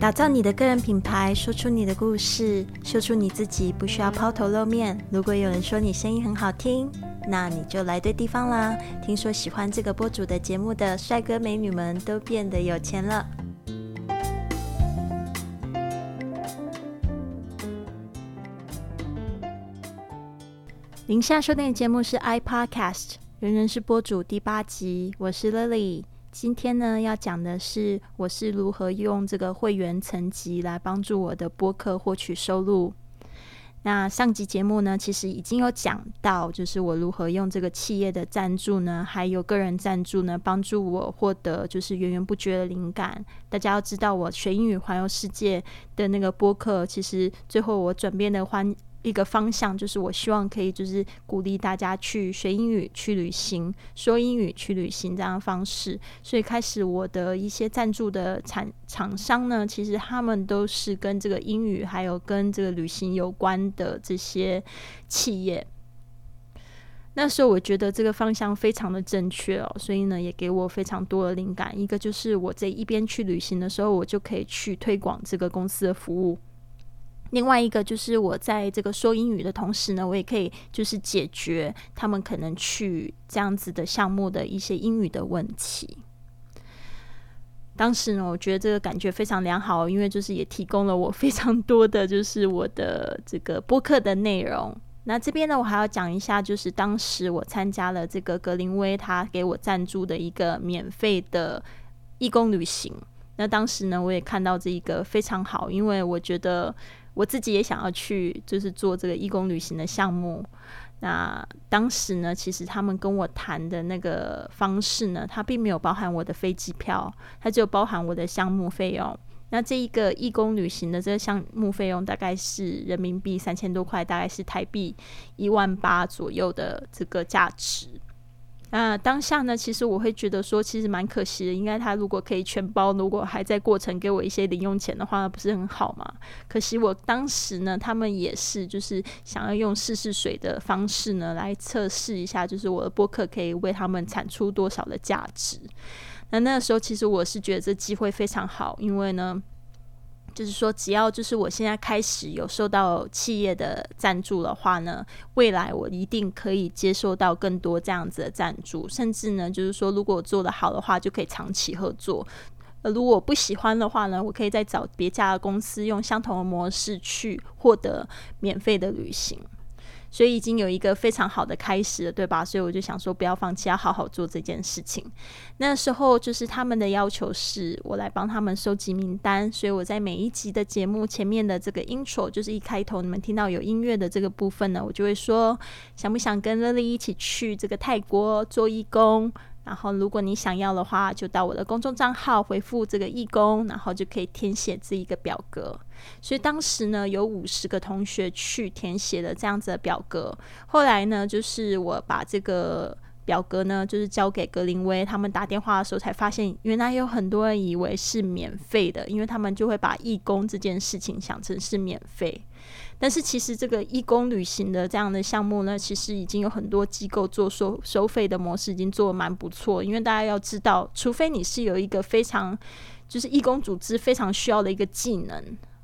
打造你的个人品牌，说出你的故事，秀出你自己，不需要抛头露面。如果有人说你声音很好听，那你就来对地方啦。听说喜欢这个播主的节目的帅哥美女们都变得有钱了。您现在收听的节目是 iPodcast，人人是播主第八集，我是 Lily。今天呢，要讲的是我是如何用这个会员层级来帮助我的播客获取收入。那上集节目呢，其实已经有讲到，就是我如何用这个企业的赞助呢，还有个人赞助呢，帮助我获得就是源源不绝的灵感。大家要知道，我学英语环游世界的那个播客，其实最后我转变的欢。一个方向就是，我希望可以就是鼓励大家去学英语、去旅行、说英语、去旅行这样的方式。所以开始我的一些赞助的产厂商呢，其实他们都是跟这个英语还有跟这个旅行有关的这些企业。那时候我觉得这个方向非常的正确哦，所以呢也给我非常多的灵感。一个就是我在一边去旅行的时候，我就可以去推广这个公司的服务。另外一个就是我在这个说英语的同时呢，我也可以就是解决他们可能去这样子的项目的一些英语的问题。当时呢，我觉得这个感觉非常良好，因为就是也提供了我非常多的就是我的这个播客的内容。那这边呢，我还要讲一下，就是当时我参加了这个格林威他给我赞助的一个免费的义工旅行。那当时呢，我也看到这一个非常好，因为我觉得。我自己也想要去，就是做这个义工旅行的项目。那当时呢，其实他们跟我谈的那个方式呢，它并没有包含我的飞机票，它只有包含我的项目费用。那这一个义工旅行的这个项目费用大概是人民币三千多块，大概是台币一万八左右的这个价值。那当下呢，其实我会觉得说，其实蛮可惜的。应该他如果可以全包，如果还在过程给我一些零用钱的话，那不是很好吗？可惜我当时呢，他们也是就是想要用试试水的方式呢，来测试一下，就是我的播客可以为他们产出多少的价值。那那个时候，其实我是觉得这机会非常好，因为呢。就是说，只要就是我现在开始有受到企业的赞助的话呢，未来我一定可以接受到更多这样子的赞助，甚至呢，就是说，如果我做得好的话，就可以长期合作。呃，如果不喜欢的话呢，我可以再找别家的公司用相同的模式去获得免费的旅行。所以已经有一个非常好的开始了，对吧？所以我就想说，不要放弃，要好好做这件事情。那时候就是他们的要求是我来帮他们收集名单，所以我在每一集的节目前面的这个 intro，就是一开头你们听到有音乐的这个部分呢，我就会说，想不想跟 Lily 一起去这个泰国做义工？然后，如果你想要的话，就到我的公众账号回复这个义工，然后就可以填写这一个表格。所以当时呢，有五十个同学去填写了这样子的表格。后来呢，就是我把这个表格呢，就是交给格林威，他们打电话的时候才发现，原来有很多人以为是免费的，因为他们就会把义工这件事情想成是免费。但是其实这个义工旅行的这样的项目呢，其实已经有很多机构做收收费的模式，已经做的蛮不错。因为大家要知道，除非你是有一个非常就是义工组织非常需要的一个技能，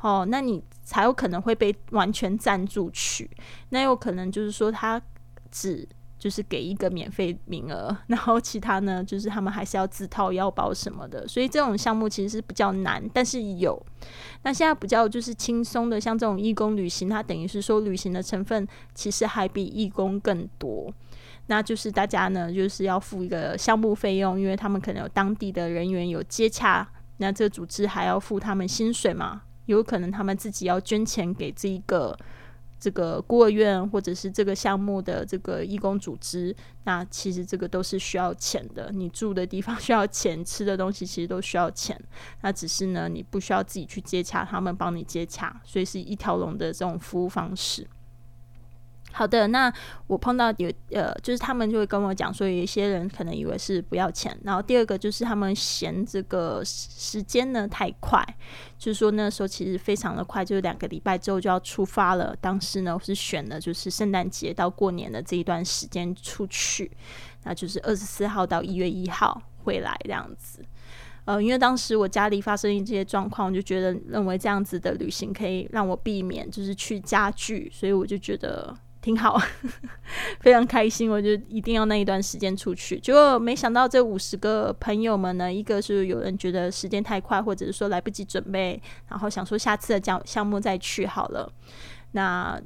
哦，那你才有可能会被完全赞助去。那有可能就是说他只。就是给一个免费名额，然后其他呢，就是他们还是要自掏腰包什么的，所以这种项目其实是比较难，但是有。那现在比较就是轻松的，像这种义工旅行，它等于是说旅行的成分其实还比义工更多。那就是大家呢，就是要付一个项目费用，因为他们可能有当地的人员有接洽，那这组织还要付他们薪水嘛，有可能他们自己要捐钱给这一个。这个孤儿院或者是这个项目的这个义工组织，那其实这个都是需要钱的。你住的地方需要钱，吃的东西其实都需要钱。那只是呢，你不需要自己去接洽，他们帮你接洽，所以是一条龙的这种服务方式。好的，那我碰到有呃，就是他们就会跟我讲说，有一些人可能以为是不要钱，然后第二个就是他们嫌这个时间呢太快，就是说那时候其实非常的快，就是两个礼拜之后就要出发了。当时呢我是选的就是圣诞节到过年的这一段时间出去，那就是二十四号到一月一号回来这样子。呃，因为当时我家里发生一些状况，我就觉得认为这样子的旅行可以让我避免就是去家具，所以我就觉得挺好，非常开心。我就一定要那一段时间出去。结果没想到这五十个朋友们呢，一个是有人觉得时间太快，或者是说来不及准备，然后想说下次的讲项目再去好了。那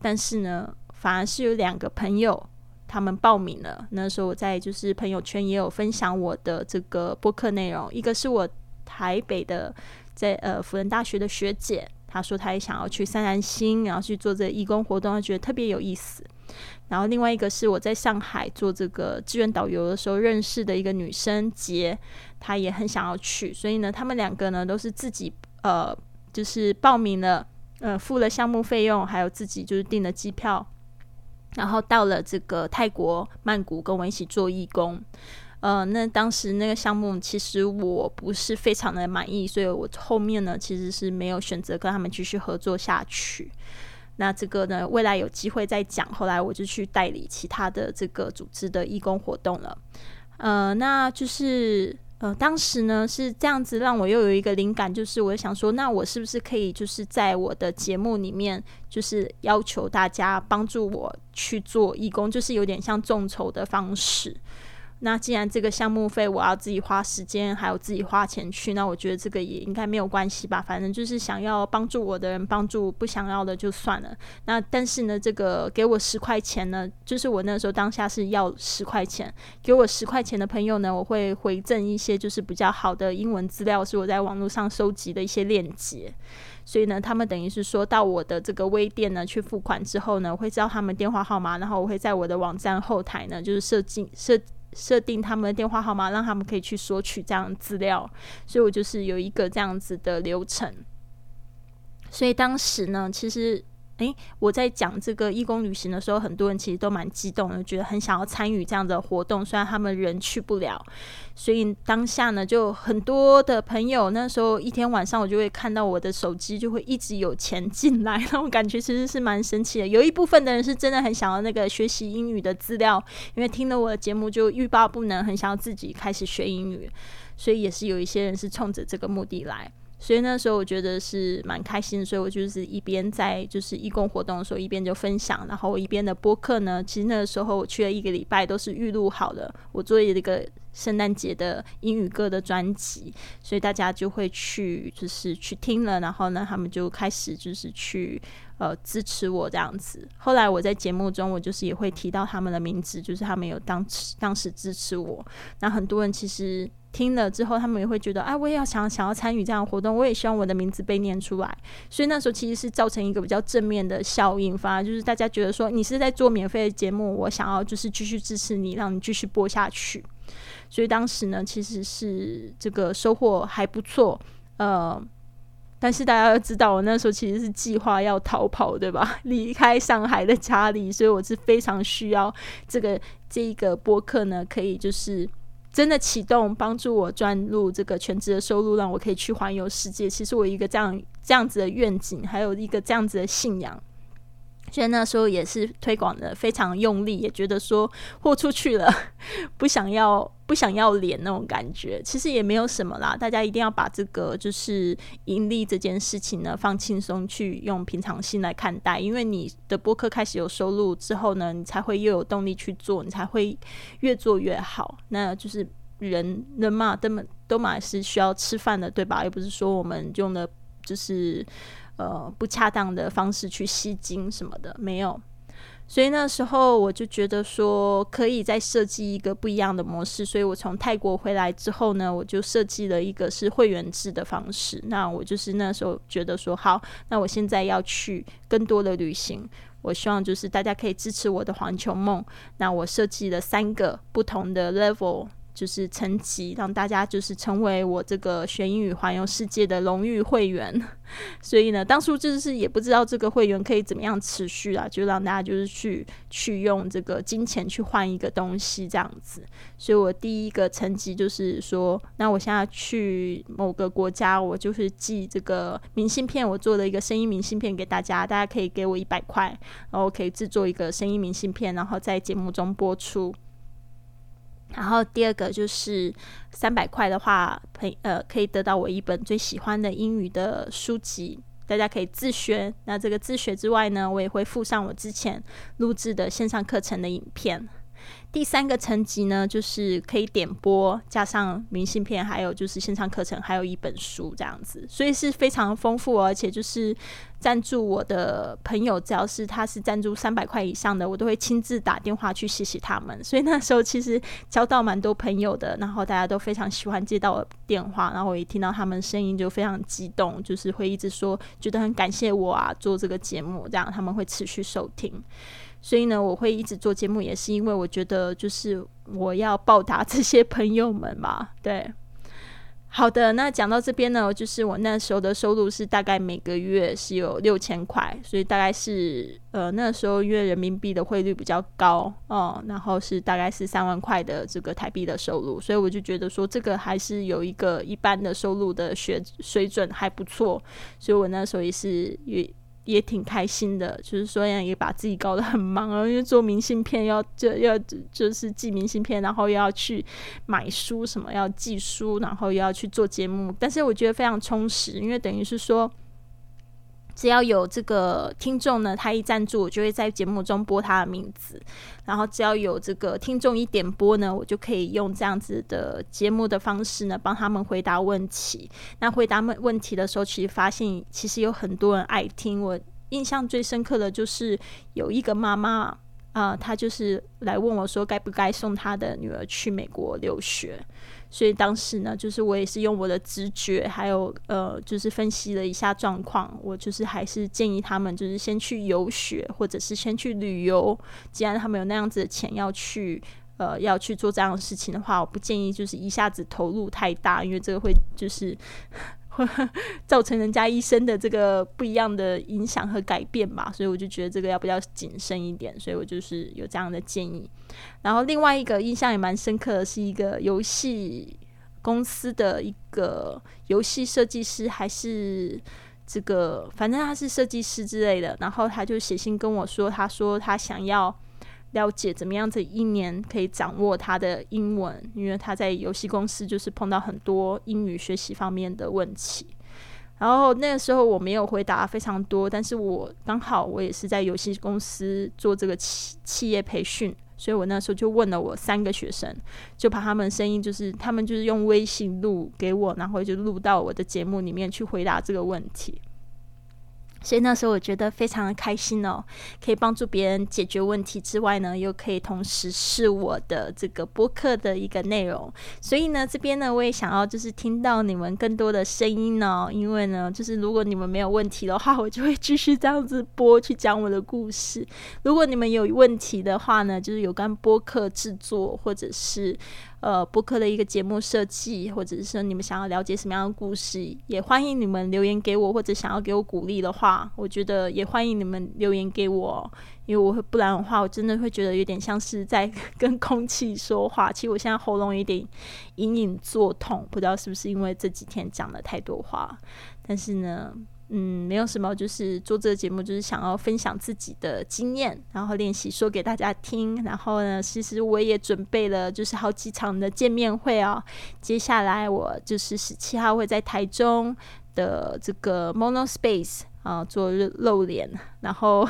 但是呢，反而是有两个朋友。他们报名了。那时候我在就是朋友圈也有分享我的这个播客内容。一个是我台北的在呃辅仁大学的学姐，他说他也想要去三兰星，然后去做这义工活动，他觉得特别有意思。然后另外一个是我在上海做这个志愿导游的时候认识的一个女生杰，她也很想要去。所以呢，他们两个呢都是自己呃就是报名了，呃付了项目费用，还有自己就是订了机票。然后到了这个泰国曼谷，跟我一起做义工。呃，那当时那个项目其实我不是非常的满意，所以我后面呢其实是没有选择跟他们继续合作下去。那这个呢，未来有机会再讲。后来我就去代理其他的这个组织的义工活动了。呃，那就是。呃，当时呢是这样子，让我又有一个灵感，就是我想说，那我是不是可以就是在我的节目里面，就是要求大家帮助我去做义工，就是有点像众筹的方式。那既然这个项目费我要自己花时间，还有自己花钱去，那我觉得这个也应该没有关系吧。反正就是想要帮助我的人帮助，不想要的就算了。那但是呢，这个给我十块钱呢，就是我那时候当下是要十块钱，给我十块钱的朋友呢，我会回赠一些就是比较好的英文资料，是我在网络上收集的一些链接。所以呢，他们等于是说到我的这个微店呢去付款之后呢，我会知道他们电话号码，然后我会在我的网站后台呢，就是设计设。设定他们的电话号码，让他们可以去索取这样资料，所以我就是有一个这样子的流程。所以当时呢，其实。诶，我在讲这个义工旅行的时候，很多人其实都蛮激动的，觉得很想要参与这样的活动。虽然他们人去不了，所以当下呢，就很多的朋友那时候一天晚上，我就会看到我的手机就会一直有钱进来，那种感觉其实是蛮神奇的。有一部分的人是真的很想要那个学习英语的资料，因为听了我的节目就欲罢不能，很想要自己开始学英语，所以也是有一些人是冲着这个目的来。所以那时候我觉得是蛮开心，所以我就是一边在就是义工活动的时候，一边就分享，然后一边的播客呢，其实那个时候我去了一个礼拜，都是预录好了，我做一个圣诞节的英语歌的专辑，所以大家就会去就是去听了，然后呢，他们就开始就是去呃支持我这样子。后来我在节目中，我就是也会提到他们的名字，就是他们有当时当时支持我，那很多人其实。听了之后，他们也会觉得，哎，我也要想想要参与这样的活动，我也希望我的名字被念出来。所以那时候其实是造成一个比较正面的效应，反而就是大家觉得说，你是在做免费的节目，我想要就是继续支持你，让你继续播下去。所以当时呢，其实是这个收获还不错。呃，但是大家要知道，我那时候其实是计划要逃跑，对吧？离开上海的家里，所以我是非常需要这个这一个播客呢，可以就是。真的启动，帮助我赚入这个全职的收入，让我可以去环游世界。其实我一个这样这样子的愿景，还有一个这样子的信仰。所以那时候也是推广的非常用力，也觉得说豁出去了，不想要不想要脸那种感觉。其实也没有什么啦，大家一定要把这个就是盈利这件事情呢放轻松，去用平常心来看待。因为你的播客开始有收入之后呢，你才会又有动力去做，你才会越做越好。那就是人人嘛，都嘛都嘛是需要吃饭的，对吧？又不是说我们用的就是。呃，不恰当的方式去吸金什么的没有，所以那时候我就觉得说，可以再设计一个不一样的模式。所以我从泰国回来之后呢，我就设计了一个是会员制的方式。那我就是那时候觉得说，好，那我现在要去更多的旅行，我希望就是大家可以支持我的环球梦。那我设计了三个不同的 level。就是层级，让大家就是成为我这个学英语环游世界的荣誉会员。所以呢，当初就是也不知道这个会员可以怎么样持续啊，就让大家就是去去用这个金钱去换一个东西这样子。所以我第一个层级就是说，那我现在去某个国家，我就是寄这个明信片，我做了一个声音明信片给大家，大家可以给我一百块，然后可以制作一个声音明信片，然后在节目中播出。然后第二个就是三百块的话，可以呃可以得到我一本最喜欢的英语的书籍，大家可以自学。那这个自学之外呢，我也会附上我之前录制的线上课程的影片。第三个层级呢，就是可以点播，加上明信片，还有就是线上课程，还有一本书这样子，所以是非常丰富。而且就是赞助我的朋友，只要是他是赞助三百块以上的，我都会亲自打电话去谢谢他们。所以那时候其实交到蛮多朋友的，然后大家都非常喜欢接到我电话，然后我一听到他们声音就非常激动，就是会一直说觉得很感谢我啊，做这个节目，这样他们会持续收听。所以呢，我会一直做节目，也是因为我觉得就是我要报答这些朋友们嘛。对，好的，那讲到这边呢，就是我那时候的收入是大概每个月是有六千块，所以大概是呃那时候因为人民币的汇率比较高哦，然后是大概是三万块的这个台币的收入，所以我就觉得说这个还是有一个一般的收入的学水准还不错，所以我那时候也是也。也挺开心的，就是说也把自己搞得很忙啊，因为做明信片要就要就是寄明信片，然后又要去买书什么，要寄书，然后又要去做节目，但是我觉得非常充实，因为等于是说。只要有这个听众呢，他一赞助，我就会在节目中播他的名字。然后只要有这个听众一点播呢，我就可以用这样子的节目的方式呢，帮他们回答问题。那回答问问题的时候，其实发现其实有很多人爱听。我印象最深刻的就是有一个妈妈啊，她就是来问我说，该不该送她的女儿去美国留学。所以当时呢，就是我也是用我的直觉，还有呃，就是分析了一下状况，我就是还是建议他们就是先去游学，或者是先去旅游。既然他们有那样子的钱要去，呃，要去做这样的事情的话，我不建议就是一下子投入太大，因为这个会就是。造成人家一生的这个不一样的影响和改变吧，所以我就觉得这个要比较谨慎一点，所以我就是有这样的建议。然后另外一个印象也蛮深刻的是一个游戏公司的一个游戏设计师，还是这个反正他是设计师之类的，然后他就写信跟我说，他说他想要。了解怎么样子一年可以掌握他的英文，因为他在游戏公司就是碰到很多英语学习方面的问题。然后那个时候我没有回答非常多，但是我刚好我也是在游戏公司做这个企企业培训，所以我那时候就问了我三个学生，就把他们声音就是他们就是用微信录给我，然后就录到我的节目里面去回答这个问题。所以那时候我觉得非常的开心哦，可以帮助别人解决问题之外呢，又可以同时是我的这个播客的一个内容。所以呢，这边呢我也想要就是听到你们更多的声音呢，因为呢，就是如果你们没有问题的话，我就会继续这样子播去讲我的故事。如果你们有问题的话呢，就是有关播客制作或者是。呃，播客的一个节目设计，或者是说你们想要了解什么样的故事，也欢迎你们留言给我，或者想要给我鼓励的话，我觉得也欢迎你们留言给我，因为我会不然的话，我真的会觉得有点像是在 跟空气说话。其实我现在喉咙有点隐隐作痛，不知道是不是因为这几天讲了太多话，但是呢。嗯，没有什么，就是做这个节目，就是想要分享自己的经验，然后练习说给大家听。然后呢，其实我也准备了，就是好几场的见面会哦。接下来我就是十七号会在台中的这个 Mono Space 啊做露脸，然后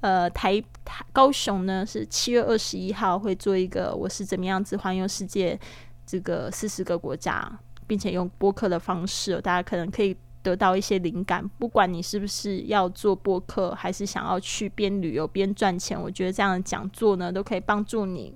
呃台台高雄呢是七月二十一号会做一个我是怎么样子环游世界这个四十个国家，并且用播客的方式，大家可能可以。得到一些灵感，不管你是不是要做播客，还是想要去边旅游边赚钱，我觉得这样的讲座呢都可以帮助你。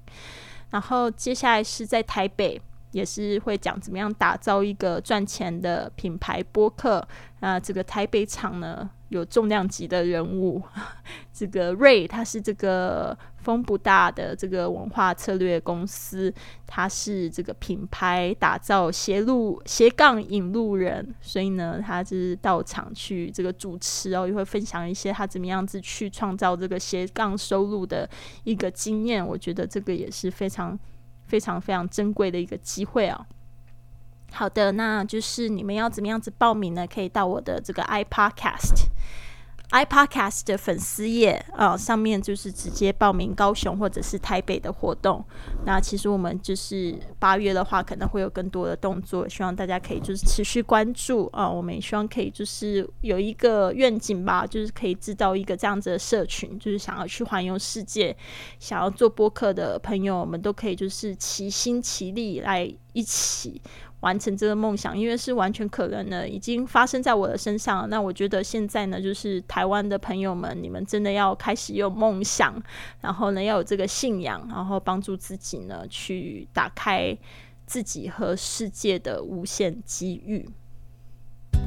然后接下来是在台北，也是会讲怎么样打造一个赚钱的品牌播客。啊，这个台北场呢有重量级的人物，这个瑞他是这个。风不大的这个文化策略公司，它是这个品牌打造斜路斜杠引路人，所以呢，他就是到场去这个主持哦，也会分享一些他怎么样子去创造这个斜杠收入的一个经验。我觉得这个也是非常非常非常珍贵的一个机会啊。好的，那就是你们要怎么样子报名呢？可以到我的这个 iPodcast。iPodcast 的粉丝页啊，上面就是直接报名高雄或者是台北的活动。那其实我们就是八月的话，可能会有更多的动作，希望大家可以就是持续关注啊。我们也希望可以就是有一个愿景吧，就是可以制造一个这样子的社群，就是想要去环游世界、想要做播客的朋友，我们都可以就是齐心齐力来一起。完成这个梦想，因为是完全可能的，已经发生在我的身上。那我觉得现在呢，就是台湾的朋友们，你们真的要开始有梦想，然后呢要有这个信仰，然后帮助自己呢去打开自己和世界的无限机遇。